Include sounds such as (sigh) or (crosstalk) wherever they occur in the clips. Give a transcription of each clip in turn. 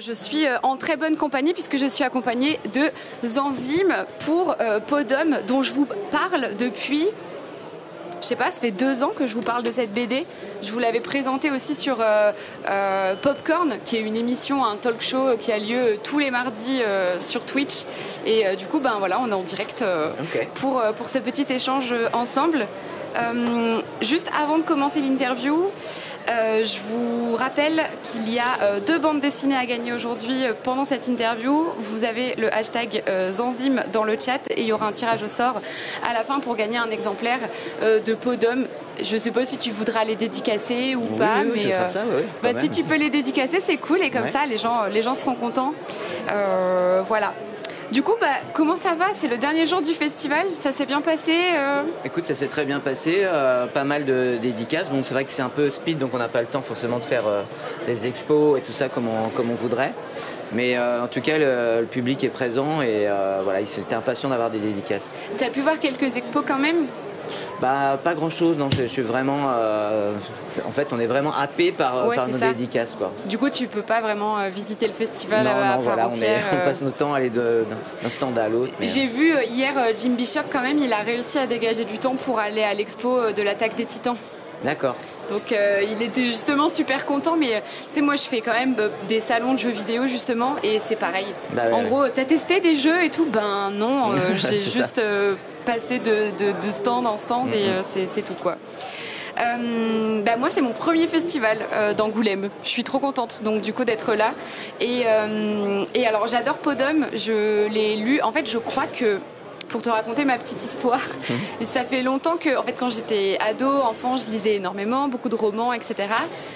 je suis euh, en très bonne compagnie puisque je suis accompagnée de Zanzim pour euh, Podum dont je vous parle depuis je sais pas, ça fait deux ans que je vous parle de cette BD. Je vous l'avais présentée aussi sur euh, euh, Popcorn, qui est une émission, un talk show qui a lieu tous les mardis euh, sur Twitch. Et du coup, ben voilà, on est en direct pour, pour ce petit échange ensemble. Juste avant de commencer l'interview, euh, je vous rappelle qu'il y a euh, deux bandes dessinées à gagner aujourd'hui euh, pendant cette interview. Vous avez le hashtag Zanzim dans le chat et il y aura un tirage au sort à la fin pour gagner un exemplaire de Podum. Je ne sais pas si tu voudras les dédicacer ou pas, mais bah, si tu peux les dédicacer, c'est cool et comme ça, les gens, les gens seront contents. voilà. Du coup, bah, comment ça va? C'est le dernier jour du festival, ça s'est bien passé euh? Écoute, ça s'est très bien passé, euh, pas mal de dédicaces. Bon, c'est vrai que c'est un peu speed, donc on n'a pas le temps forcément de faire euh, des expos et tout ça comme on, comme on voudrait. Mais en tout cas, le, public est présent et voilà, ils étaient impatients d'avoir des dédicaces. Tu as pu voir quelques expos quand même? Bah, pas grand chose, non. Je, suis vraiment. Euh, en fait, on est vraiment happé par, nos dédicaces, quoi. Du coup, tu peux pas vraiment euh, visiter le festival non, à non, voilà, on, passe notre temps à aller d'un stand à l'autre. J'ai vu euh, hier Jim Bishop, quand même, il a réussi à dégager du temps pour aller à l'expo de l'attaque des titans. D'accord. Donc euh, il était justement super content, mais euh, tu sais, moi je fais quand même euh, des salons de jeux vidéo justement, et c'est pareil. Bah en gros, t'as testé des jeux et tout? Ben non, (laughs) j'ai juste passé de, stand en stand et c'est tout quoi. bah moi c'est mon premier festival d'Angoulême. Je suis trop contente donc du coup d'être là. Et, et alors j'adore Podum, je l'ai lu. En fait je crois que pour te raconter ma petite histoire. Mmh. Ça fait longtemps que, en fait, quand j'étais ado, enfant, je lisais énormément, beaucoup de romans, etc.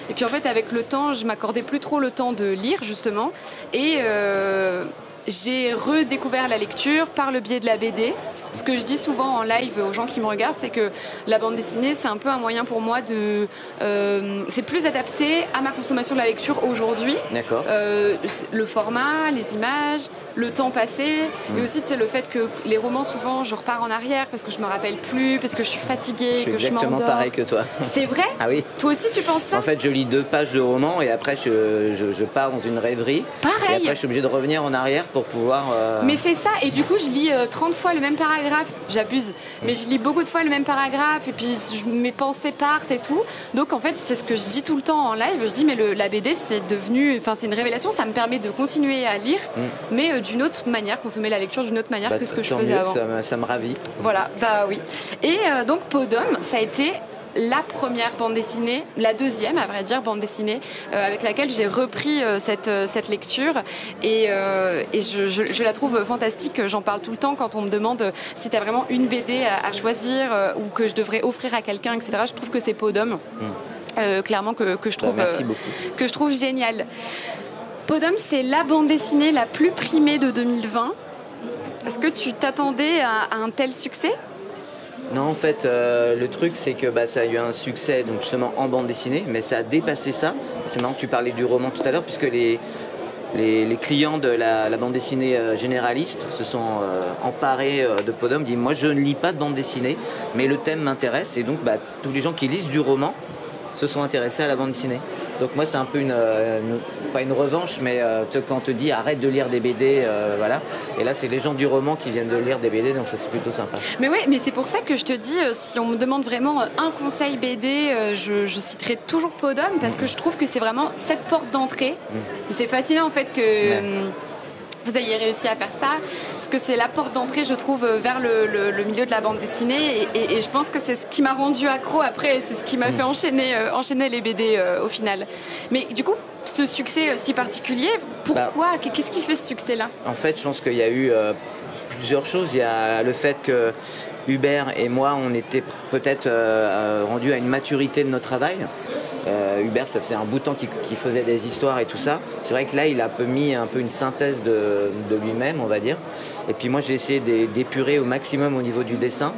Et puis en fait, avec le temps, je m'accordais plus trop le temps de lire, justement. Et euh, j'ai redécouvert la lecture par le biais de la BD. Ce que je dis souvent en live aux gens qui me regardent, c'est que la bande dessinée, c'est un peu un moyen pour moi de. Euh, c'est plus adapté à ma consommation de la lecture aujourd'hui. D'accord. Euh, le format, les images, le temps passé, et mm. aussi c'est le fait que les romans, souvent, je repars en arrière parce que je me rappelle plus, parce que je suis fatiguée, je que je m'endors. exactement pareil que toi. C'est vrai Ah oui. Toi aussi, tu penses ça En fait, je lis deux pages de roman et après, je, je, pars dans une rêverie. Pareil. Et après, je suis obligé de revenir en arrière pour pouvoir. Euh, Mais c'est ça, et du coup, je lis 30 fois le même paragraphe j'abuse, mais je lis beaucoup de fois le même paragraphe et puis mes pensées partent et tout. Donc en fait, c'est ce que je dis tout le temps en live. Je dis, mais le, la BD, c'est devenu, enfin, c'est une révélation, ça me permet de continuer à lire, mm. mais euh, d'une autre manière, consommer la lecture d'une autre manière bah, que ce que je faisais avant. Ça, me ravit. Voilà, bah oui. Et euh, donc, Podum, ça a été la première bande dessinée, la deuxième à vrai dire bande dessinée euh, avec laquelle j'ai repris euh, cette, euh, cette lecture et, et je, je, la trouve fantastique. J'en parle tout le temps quand on me demande si tu as vraiment une BD à, choisir ou que je devrais offrir à quelqu'un, etc. Je trouve que c'est Podum. Mm. clairement que, que je bah, trouve, que je trouve génial. Podum, c'est la bande dessinée la plus primée de 2020. Est-ce que tu t'attendais à un tel succès? Non, en fait, euh, le truc, c'est que bah, ça a eu un succès donc justement en bande dessinée, mais ça a dépassé ça. C'est marrant que tu parlais du roman tout à l'heure, puisque les, clients de la, bande dessinée euh, généraliste se sont euh, emparés de Podum, disent Moi, je ne lis pas de bande dessinée, mais le thème m'intéresse, et donc bah, tous les gens qui lisent du roman se sont intéressés à la bande dessinée. Donc moi c'est un peu une, pas une revanche, mais euh, quand on te dit arrête de lire des BD, euh, voilà. Et là c'est les gens du roman qui viennent de lire des BD, donc ça c'est plutôt sympa. Mais oui, mais c'est pour ça que je te dis, si on me demande vraiment un conseil BD, je, citerai toujours Podum parce que je trouve que c'est vraiment cette porte d'entrée. Mm. C'est fascinant en fait que vous ayez réussi à faire ça. Parce que c'est la porte d'entrée, je trouve, vers le, milieu de la bande dessinée. Et, je pense que c'est ce qui m'a rendu accro après. C'est ce qui m'a mm. fait enchaîner, euh, enchaîner les BD euh, au final. Mais du coup, ce succès euh, si particulier, pourquoi? Bah. Qu'est-ce qui fait ce succès-là? En fait, je pense qu'il y a eu plusieurs choses. Il y a le fait que Hubert et moi, on était peut-être rendus à une maturité de notre travail. Euh, Hubert, ça faisait un bout de temps qu'il faisait des histoires et tout ça. C'est vrai que là, il a mis un peu une synthèse de, lui-même, on va dire. Et puis moi, j'ai essayé d'épurer au maximum au niveau du dessin.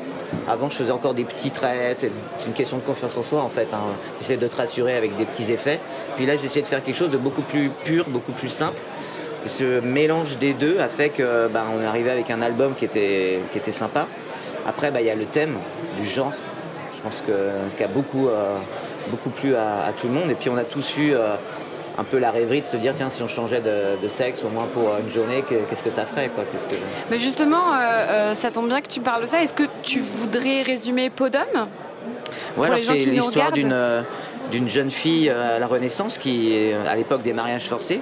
Avant, je faisais encore des petits traits. C'est une question de confiance en soi, en fait. Hein. J'essaie de te rassurer avec des petits effets. Puis là, j'ai essayé de faire quelque chose de beaucoup plus pur, beaucoup plus simple. Et ce mélange des deux a fait que bah, est arrivé avec un album qui était, qui était sympa. Après, bah, il y a le thème du genre. Je pense qu'il y a beaucoup, euh, beaucoup plu à, tout le monde. Et puis on a tous eu euh, un peu la rêverie de se dire tiens si on changeait de, sexe au moins pour une journée qu'est-ce que ça ferait quoi que... Mais justement ça tombe bien que tu parles de ça est-ce que tu voudrais résumer Podum? Ouais, c'est l'histoire d'une d'une jeune fille à la Renaissance qui, à l'époque des mariages forcés,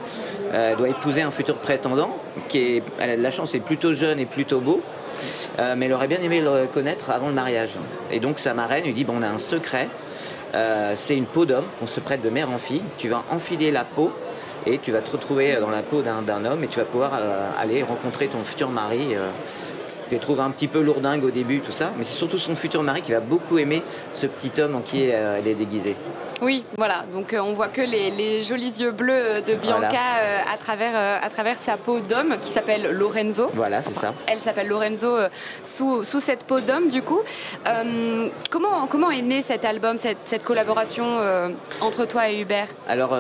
doit épouser un futur prétendant qui est, elle a de la chance, est plutôt jeune et plutôt beau. Euh, mais elle aurait bien aimé le connaître avant le mariage. Et donc sa marraine lui dit bon, on a un secret, euh, c'est une peau d'homme qu'on se prête de mère en fille. Tu vas enfiler la peau et tu vas te retrouver dans la peau d'un homme et tu vas pouvoir euh, aller rencontrer ton futur mari. Tu trouve un petit peu lourdingue au début, tout ça, mais c'est surtout son futur mari qui va beaucoup aimer ce petit homme en qui elle est déguisée. Oui, voilà. Donc euh, on voit que les, jolis yeux bleus euh, de Bianca euh, à, travers, à travers sa peau d'homme qui s'appelle Lorenzo. Voilà, c'est ça. Elle s'appelle Lorenzo sous, sous, cette peau d'homme, du coup. comment, comment est né cet album, cette, cette collaboration entre toi et Hubert? Alors,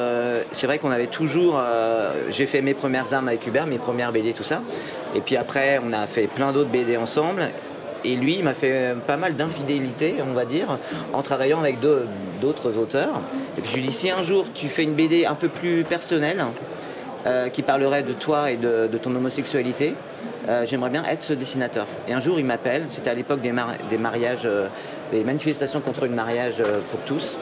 c'est vrai qu'on avait toujours. J'ai fait mes premières armes avec Hubert, mes premières BD, tout ça. Et puis après, on a fait plein d'autres BD ensemble. Et lui, il m'a fait pas mal d'infidélité, on va dire, en travaillant avec d'autres auteurs. Et puis je lui dis, si un jour tu fais une BD un peu plus personnelle, euh, qui parlerait de toi et de, ton homosexualité, euh, j'aimerais bien être ce dessinateur. Et un jour, il m'appelle, c'était à l'époque des, mariages, euh, des manifestations contre le mariage pour tous.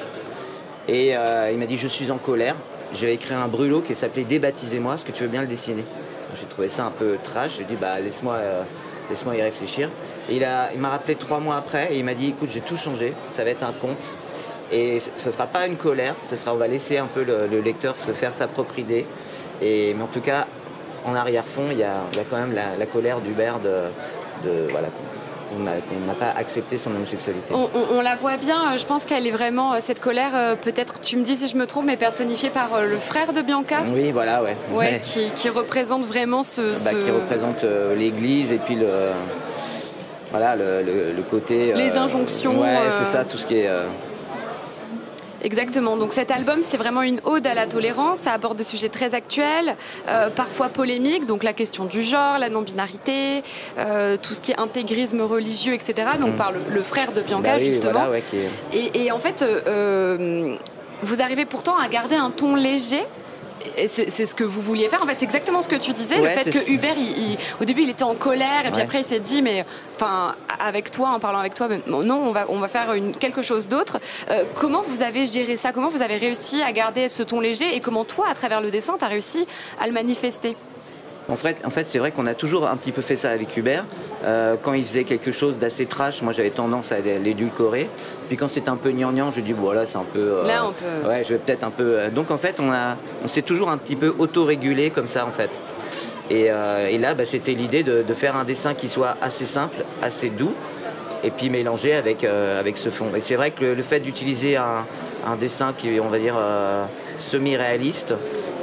Et il m'a dit, je suis en colère, je vais écrire un brûlot qui s'appelait Débaptisez-moi, est-ce que tu veux bien le dessiner J'ai trouvé ça un peu trash, j'ai dit, bah laisse-moi laisse-moi y réfléchir il m'a rappelé trois mois après et il m'a dit écoute, j'ai tout changé, ça va être un conte. Et ce ne sera pas une colère, ce sera, on va laisser un peu le, lecteur se faire sa propre idée. Et, mais en tout cas, en arrière-fond, il y, a, quand même la, colère d'Hubert de, de, voilà, qu'on n'a pas accepté son homosexualité. On, la voit bien, je pense qu'elle est vraiment, euh, cette colère, euh, peut-être, tu me dis si je me trompe, mais personnifiée par euh, le frère de Bianca. Oui, voilà, ouais. ouais, Qui, représente vraiment ce... Bah, qui représente l'Église et puis le voilà, le, côté. Les injonctions. Ouais, c'est ça, tout ce qui est. Exactement. Donc cet album, c'est vraiment une ode à la tolérance. Ça aborde des sujets très actuels, euh, parfois polémiques. Donc la question du genre, la non-binarité, euh, tout ce qui est intégrisme religieux, etc. Donc mm. par le, frère de Bianca, bah justement. et, en fait, euh, vous arrivez pourtant à garder un ton léger c'est ce que vous vouliez faire. En fait, c'est exactement ce que tu disais. le fait que Hubert, au début, il était en colère, et puis après, il s'est dit, mais enfin, avec toi, en parlant avec toi, non, on va, on va faire une, quelque chose d'autre. Euh, comment vous avez géré ça? Comment vous avez réussi à garder ce ton léger? Et comment toi, à travers le dessin, tu as réussi à le manifester? En fait, en fait c'est vrai qu'on a toujours un petit peu fait ça avec Hubert. Euh, quand il faisait quelque chose d'assez trash, moi j'avais tendance à l'édulcorer. Puis quand c'est un peu gnangnan, je dis voilà, c'est un peu. Euh, là, on peut. Ouais, je vais peut-être un peu. Euh, donc en fait, on, a, on s'est toujours un petit peu auto-régulé comme ça en fait. Et, là, bah, c'était l'idée de, faire un dessin qui soit assez simple, assez doux, et puis mélangé avec, avec ce fond. Et c'est vrai que le, fait d'utiliser un, un, dessin qui est, on va dire, semi-réaliste,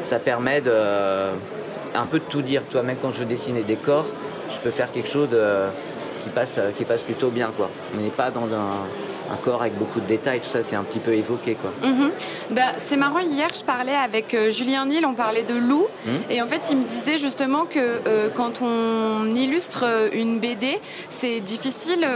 ça permet de un peu de tout dire. Toi, même quand je dessine des corps, je peux faire quelque chose qui, passe, qui passe plutôt bien. Quoi. On n'est pas dans un, un corps avec beaucoup de détails, tout ça, c'est un petit peu évoqué. quoi. Mhm. bah, c'est marrant, hier, je parlais avec euh, Julien Nil, on parlait de loup, mhm. et en fait, il me disait justement que euh, quand on illustre euh, une BD, c'est difficile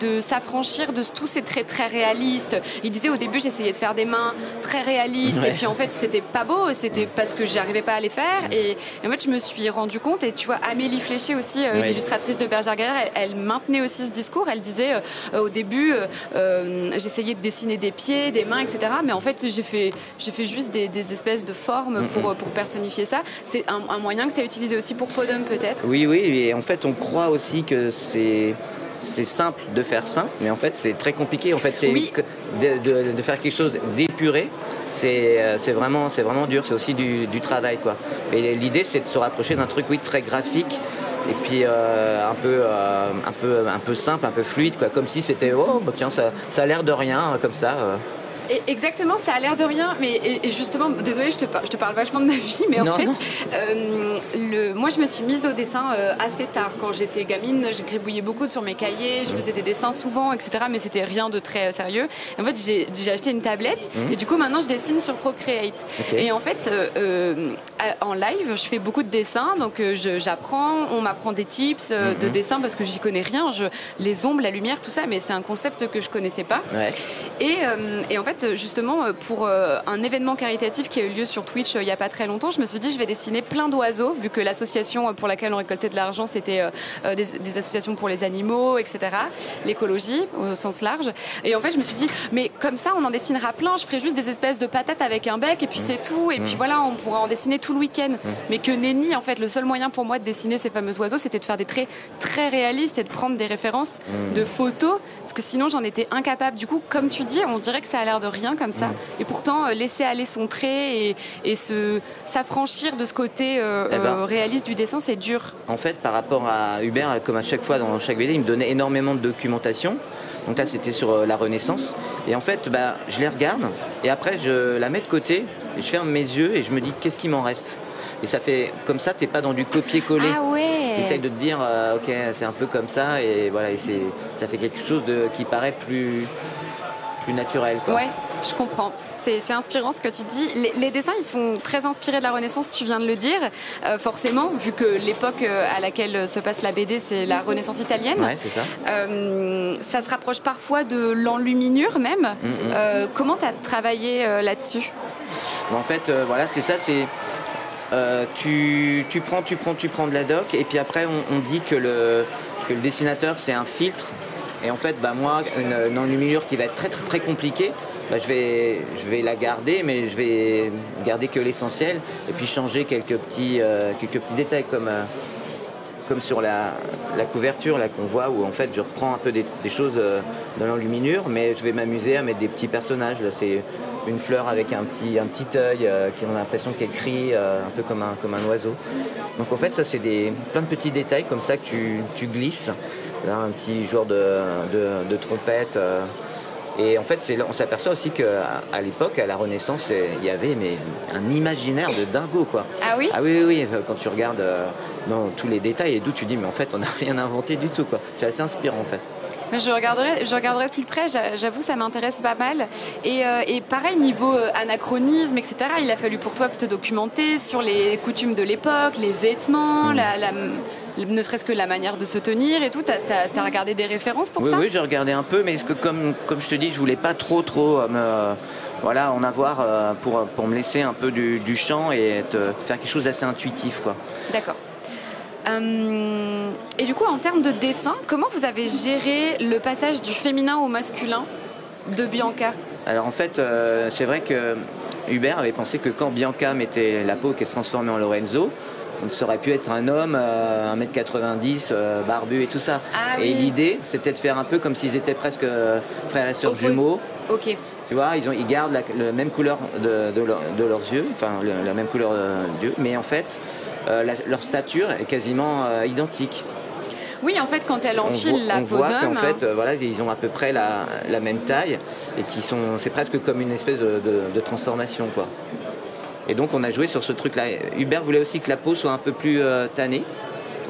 de s'affranchir de tous ces traits très réalistes. Il disait au début, j'essayais de faire des mains très réalistes, et puis en fait, c'était pas beau, c'était parce que j'arrivais pas à les faire, et, en fait, je me suis rendu compte, et tu vois, Amélie Fléché aussi, l'illustratrice de Bergère Guerrière, elle, elle, maintenait aussi ce discours, elle disait au début, euh, euh, j'essayais de dessiner des pieds, des mains, etc. Mais en fait, j'ai fait, fait juste des, espèces de formes pour, pour personnifier ça. C'est un, moyen que tu as utilisé aussi pour Podum, peut-être? Oui, oui. Et en fait, on croit aussi que c'est c'est simple de faire simple, mais en fait c'est très compliqué. En fait, c'est de, de, faire quelque chose d'épuré. C'est euh, vraiment, vraiment dur, c'est aussi du, du, travail. Quoi. Et l'idée c'est de se rapprocher d'un truc oui, très graphique, et puis euh, un, peu, euh, un, peu, un peu simple, un peu fluide, quoi, comme si c'était oh bah, tiens ça, ça a l'air de rien comme ça. Exactement, ça a l'air de rien, mais et, justement, désolée, je te, je te parle vachement de ma vie, mais en fait, euh, le, moi je me suis mise au dessin euh, assez tard. Quand j'étais gamine, j'ai gribouillé beaucoup sur mes cahiers, je faisais des dessins souvent, etc. Mais c'était rien de très sérieux. en fait, j'ai acheté une tablette mmh. et du coup, maintenant je dessine sur Procreate. Et en fait, euh, en live, je fais beaucoup de dessins, donc j'apprends, on m'apprend des tips de mmh. dessin parce que j'y connais rien, je, les ombres, la lumière, tout ça, mais c'est un concept que je connaissais pas. Et, et en fait, fait, justement, pour un événement caritatif qui a eu lieu sur Twitch il n'y a pas très longtemps, je me suis dit, je vais dessiner plein d'oiseaux, vu que l'association pour laquelle on récoltait de l'argent, c'était des, associations pour les animaux, etc., l'écologie au sens large. Et en fait, je me suis dit, mais comme ça, on en dessinera plein, je ferai juste des espèces de patates avec un bec, et puis c'est tout, et puis voilà, on pourra en dessiner tout le week-end. Mais que nenni, en fait, le seul moyen pour moi de dessiner ces fameux oiseaux, c'était de faire des traits très réalistes et de prendre des références de photos, parce que sinon j'en étais incapable. Du coup, comme tu dis, on dirait que ça a l'air de rien comme ça. Et pourtant, euh, laisser aller son trait et, se, s'affranchir de ce côté euh, eh ben. euh, réaliste du dessin, c'est dur. En fait, par rapport à Hubert, comme à chaque fois dans chaque BD, il me donnait énormément de documentation. Donc là, c'était sur la Renaissance. Et en fait, bah, je les regarde et après, je la mets de côté, je ferme mes yeux et je me dis qu'est-ce qui m'en reste? Et ça fait comme ça, t'es pas dans du copier-coller. Ah ouais. Tu essayes de te dire, euh, ok, c'est un peu comme ça, et voilà, et ça fait quelque chose de, qui paraît plus, plus naturel. Quoi. Ouais, je comprends. C'est inspirant ce que tu dis. Les, dessins, ils sont très inspirés de la Renaissance, tu viens de le dire, euh, forcément, vu que l'époque euh, à laquelle se passe la BD, c'est la Renaissance italienne. Ouais, c'est ça. ça se rapproche parfois de l'enluminure même. Mm, mm. comment tu as travaillé là-dessus? En fait, voilà, c'est ça, c'est euh, tu, prends, tu prends, tu prends de la doc, et puis après on, dit que le, le dessinateur c'est un filtre. Et en fait, bah, moi, une, enluminure qui va être très très très compliquée, bah, je, vais, je vais la garder, mais je vais garder que l'essentiel, et puis changer quelques petits, euh, quelques petits détails comme, euh, comme sur la, couverture là qu'on voit, où en fait je reprends un peu des, choses de l'enluminure, mais je vais m'amuser à mettre des petits personnages. Là, c'est une fleur avec un petit, un petit œil euh, qui on a l'impression qu'elle crie euh, un peu comme un, comme un oiseau. Donc en fait ça c'est des, plein de petits détails comme ça que tu, glisses. Là, un petit genre de, de, trompette. Euh. et en fait, on s'aperçoit aussi qu'à à, l'époque, à la Renaissance, il y avait mais, un imaginaire de dingo. Quoi. Ah oui? Ah oui, oui, oui. Quand tu regardes dans tous les détails et d'où tu dis, mais en fait, on n'a (laughs) rien inventé du tout. C'est assez inspirant en fait. Je regarderai, je regarderai plus près, j'avoue, ça m'intéresse pas mal. Et, euh, pareil, niveau euh, anachronisme, etc., il a fallu pour toi te documenter sur les coutumes de l'époque, les vêtements, mm. la, ne serait-ce que la manière de se tenir et tout. Tu as, regardé des références pour ça Oui, j'ai regardé un peu, mais que comme, comme je te dis, je voulais pas trop, trop euh, me, voilà, en avoir pour, pour me laisser un peu du, du champ et faire quelque chose d'assez intuitif. D'accord. Euh, et du coup, en termes de dessin, comment vous avez géré le passage du féminin au masculin de Bianca? Alors en fait, euh, c'est vrai que Hubert avait pensé que quand Bianca mettait la peau qui se transformait en Lorenzo, ça aurait pu être un homme, 1m90, euh, barbu et tout ça. Ah et l'idée, c'était de faire un peu comme s'ils étaient presque frères et sœurs jumeaux. Ok. Tu vois, ils, ont, ils gardent la, même couleur de, leurs yeux, enfin la même couleur d'yeux, mais en fait, euh, leur stature est quasiment euh, identique. Oui, en fait, quand elle enfile la on voit qu'en fait, euh, voilà, ils ont à peu près la, même taille et qui sont, c'est presque comme une espèce de, transformation, quoi. Et donc, on a joué sur ce truc-là. Hubert voulait aussi que la peau soit un peu plus tannée.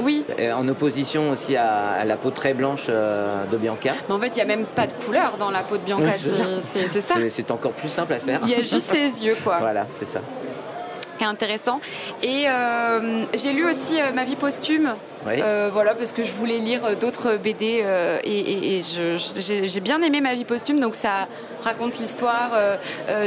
Oui. en opposition aussi à, la peau très blanche de Bianca. Mais en fait, il n'y a même pas de couleur dans la peau de Bianca. (laughs) c'est ça. C'est encore plus simple à faire. Il y a juste ses yeux, quoi. (laughs) Voilà, c'est ça qui est intéressant. Et euh, j'ai lu aussi euh, Ma vie posthume. Euh, voilà, parce que je voulais lire d'autres BD et, j'ai bien aimé Ma vie posthume. Donc ça raconte l'histoire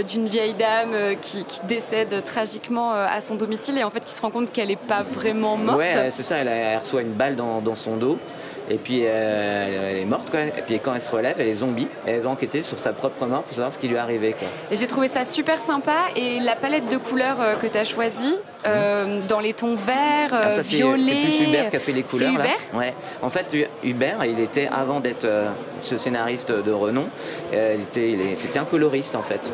d'une vieille dame qui, décède tragiquement à son domicile et en fait qui se rend compte qu'elle n'est pas vraiment morte. Ouais, c'est ça, elle, reçoit une balle dans, dans son dos. Et puis euh, elle est morte, quoi. Et puis quand elle se relève, elle est zombie. Elle va enquêter sur sa propre mort pour savoir ce qui lui est arrivé, quoi. Et j'ai trouvé ça super sympa. Et la palette de couleurs euh, que tu as choisie, euh, dans les tons verts, ah, ça, violets. C'est plus Hubert qui a fait les couleurs. Là. Ouais. En fait, Hubert, il était, avant d'être ce scénariste de renom, c'était un coloriste, en fait.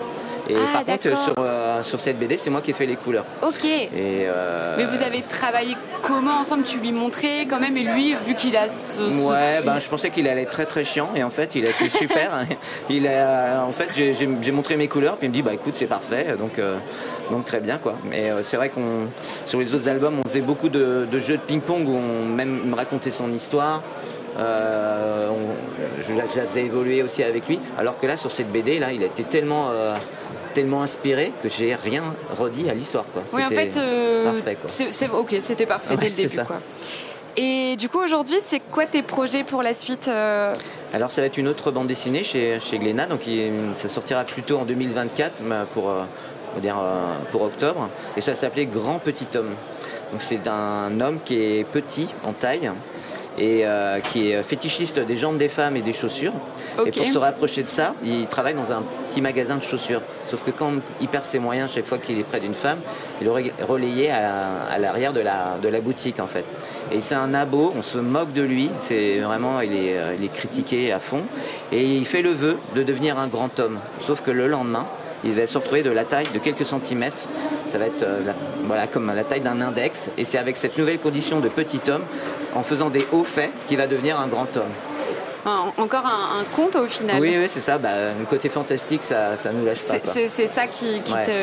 Et ah, par contre, sur, euh, sur cette BD, c'est moi qui ai fait les couleurs. Ok. Et, euh, Mais vous avez travaillé comment ensemble? Tu lui montrais quand même, et lui, vu qu'il a ce. Ouais, ben, je pensais qu'il allait être très très chiant, et en fait, il a été super. (laughs) il a, en fait, j'ai montré mes couleurs, puis il me dit, bah écoute, c'est parfait, donc, euh, donc très bien, quoi. Mais c'est vrai qu'on, sur les autres albums, on faisait beaucoup de, jeux de ping-pong où on même me racontait son histoire. je, la faisais évoluer aussi avec lui. Alors que là, sur cette BD, là, il a été tellement tellement inspiré que j'ai rien redit à l'histoire. Oui, en fait, euh, parfait. C'est, ok, c'était parfait dès le début. Quoi. Et du coup, aujourd'hui, c'est quoi tes projets pour la suite Alors, ça va être une autre bande dessinée chez, chez Glénat, donc ça sortira plutôt en 2024 pour, dire, pour octobre, et ça s'appelait Grand Petit Homme. Donc c'est un homme qui est petit en taille, et euh, qui est fétichiste des jambes des femmes et des chaussures. Et pour se rapprocher de ça, il travaille dans un petit magasin de chaussures. Sauf que quand il perd ses moyens chaque fois qu'il est près d'une femme, il est relayé à, l'arrière de la, de la boutique en fait. Et c'est un abo, on se moque de lui, c'est vraiment, il est, euh, il est critiqué à fond. Et il fait le vœu de devenir un grand homme. Sauf que le lendemain, il va se retrouver de la taille de quelques centimètres. Ça va être euh, voilà, comme la taille d'un index. Et c'est avec cette nouvelle condition de petit homme, en faisant des hauts faits, qu'il va devenir un grand homme encore un, conte au final. Oui, oui c'est ça. Bah, le côté fantastique, ça, ça nous lâche pas. C'est ça qui,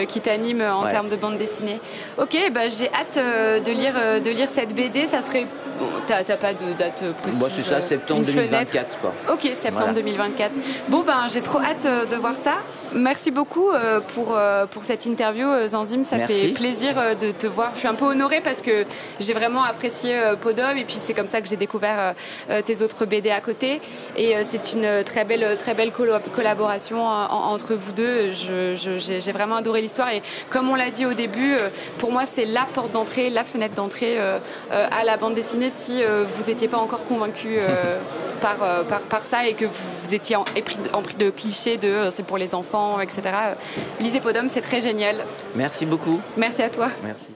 qui t'anime en termes de bande dessinée. Ok, bah, j'ai hâte euh, de lire, euh, de lire cette BD. Ça serait. Bon, T'as pas de date précise Moi, c'est ça, septembre 2024. Quoi. Ok, septembre 2024. Bon, ben, j'ai trop hâte de voir ça. Merci beaucoup pour, pour cette interview, Zandim. Ça fait plaisir de te voir. Je suis un peu honorée parce que j'ai vraiment apprécié Podom et puis c'est comme ça que j'ai découvert tes autres BD à côté. Et euh, c'est une très belle, très belle collaboration entre vous deux. J'ai vraiment adoré l'histoire. Et comme on l'a dit au début, euh, pour moi, c'est la porte d'entrée, la fenêtre d'entrée euh, à la bande dessinée si vous n'étiez pas encore convaincu (laughs) par, par, ça et que vous étiez prix de clichés de c'est pour les enfants, etc. Lisez Podum, c'est très génial. Merci beaucoup. Merci à toi. Merci.